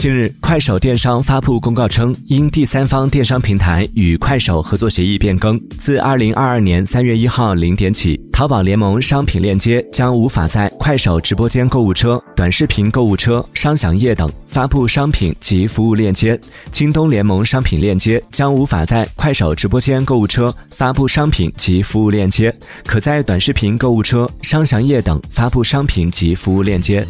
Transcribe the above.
近日，快手电商发布公告称，因第三方电商平台与快手合作协议变更，自二零二二年三月一号零点起，淘宝联盟商品链接将无法在快手直播间购物车、短视频购物车、商享页等发布商品及服务链接；京东联盟商品链接将无法在快手直播间购物车发布商品及服务链接，可在短视频购物车、商享页等发布商品及服务链接。